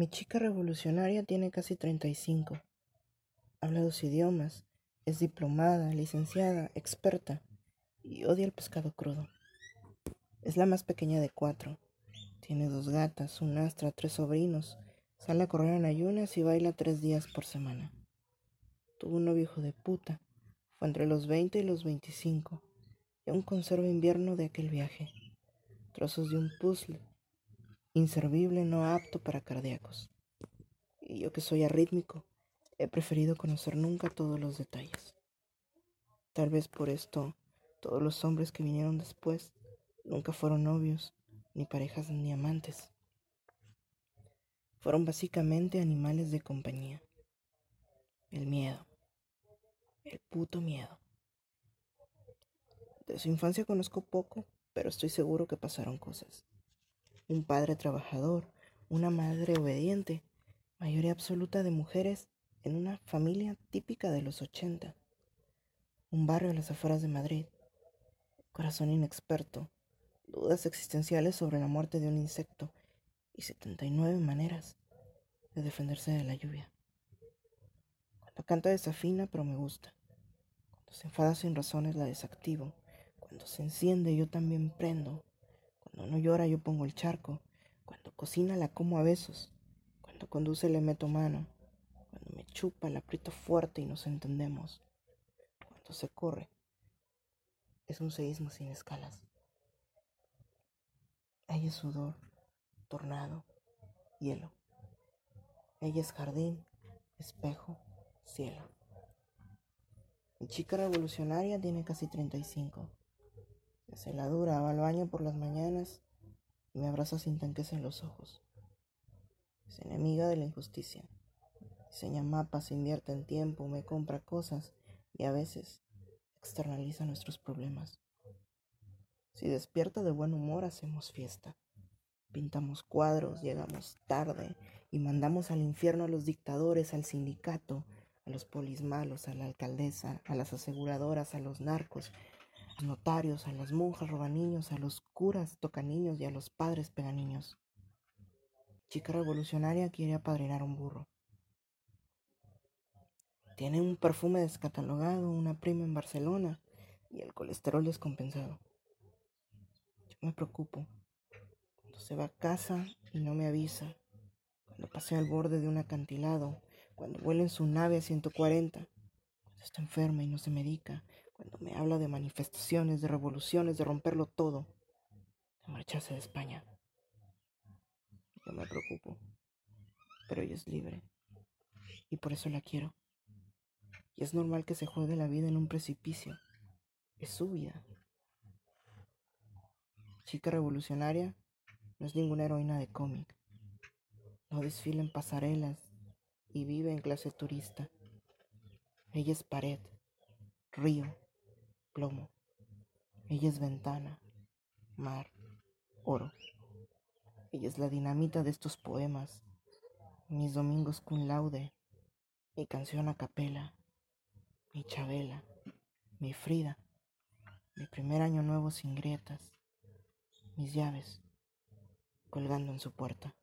Mi chica revolucionaria tiene casi 35. Habla dos idiomas, es diplomada, licenciada, experta y odia el pescado crudo. Es la más pequeña de cuatro. Tiene dos gatas, un astra, tres sobrinos. Sale a correr en ayunas y baila tres días por semana. Tuvo un novio de puta. Fue entre los 20 y los 25. Y aún conserva invierno de aquel viaje. Trozos de un puzzle inservible no apto para cardíacos. Y yo que soy arrítmico, he preferido conocer nunca todos los detalles. Tal vez por esto todos los hombres que vinieron después nunca fueron novios, ni parejas ni amantes. Fueron básicamente animales de compañía. El miedo. El puto miedo. De su infancia conozco poco, pero estoy seguro que pasaron cosas un padre trabajador, una madre obediente, mayoría absoluta de mujeres en una familia típica de los 80, un barrio a las afueras de Madrid, corazón inexperto, dudas existenciales sobre la muerte de un insecto y 79 maneras de defenderse de la lluvia. Cuando canta desafina, pero me gusta. Cuando se enfada sin razones la desactivo. Cuando se enciende yo también prendo. Cuando no llora yo pongo el charco. Cuando cocina la como a besos. Cuando conduce le meto mano. Cuando me chupa la aprieto fuerte y nos entendemos. Cuando se corre. Es un seísmo sin escalas. Ella es sudor, tornado, hielo. Ella es jardín, espejo, cielo. Mi chica revolucionaria tiene casi 35. Se la dura, va al baño por las mañanas y me abraza sin tanques en los ojos. Es enemiga de la injusticia. Diseña mapas, invierte en tiempo, me compra cosas y a veces externaliza nuestros problemas. Si despierta de buen humor, hacemos fiesta. Pintamos cuadros, llegamos tarde y mandamos al infierno a los dictadores, al sindicato, a los polis malos, a la alcaldesa, a las aseguradoras, a los narcos, notarios, a las monjas niños, a los curas niños y a los padres niños. Chica revolucionaria quiere apadrinar un burro. Tiene un perfume descatalogado, una prima en Barcelona y el colesterol descompensado. Yo me preocupo. Cuando se va a casa y no me avisa. Cuando pasea al borde de un acantilado. Cuando vuela en su nave a 140. Cuando está enferma y no se medica cuando me habla de manifestaciones, de revoluciones, de romperlo todo, de marcharse de España. Yo me preocupo, pero ella es libre y por eso la quiero. Y es normal que se juegue la vida en un precipicio. Es su vida. Chica revolucionaria no es ninguna heroína de cómic. No desfila en pasarelas y vive en clase turista. Ella es pared, río, plomo. Ella es ventana, mar, oro. Ella es la dinamita de estos poemas, mis domingos con laude, mi canción a capela, mi Chabela, mi Frida, mi primer año nuevo sin grietas, mis llaves colgando en su puerta.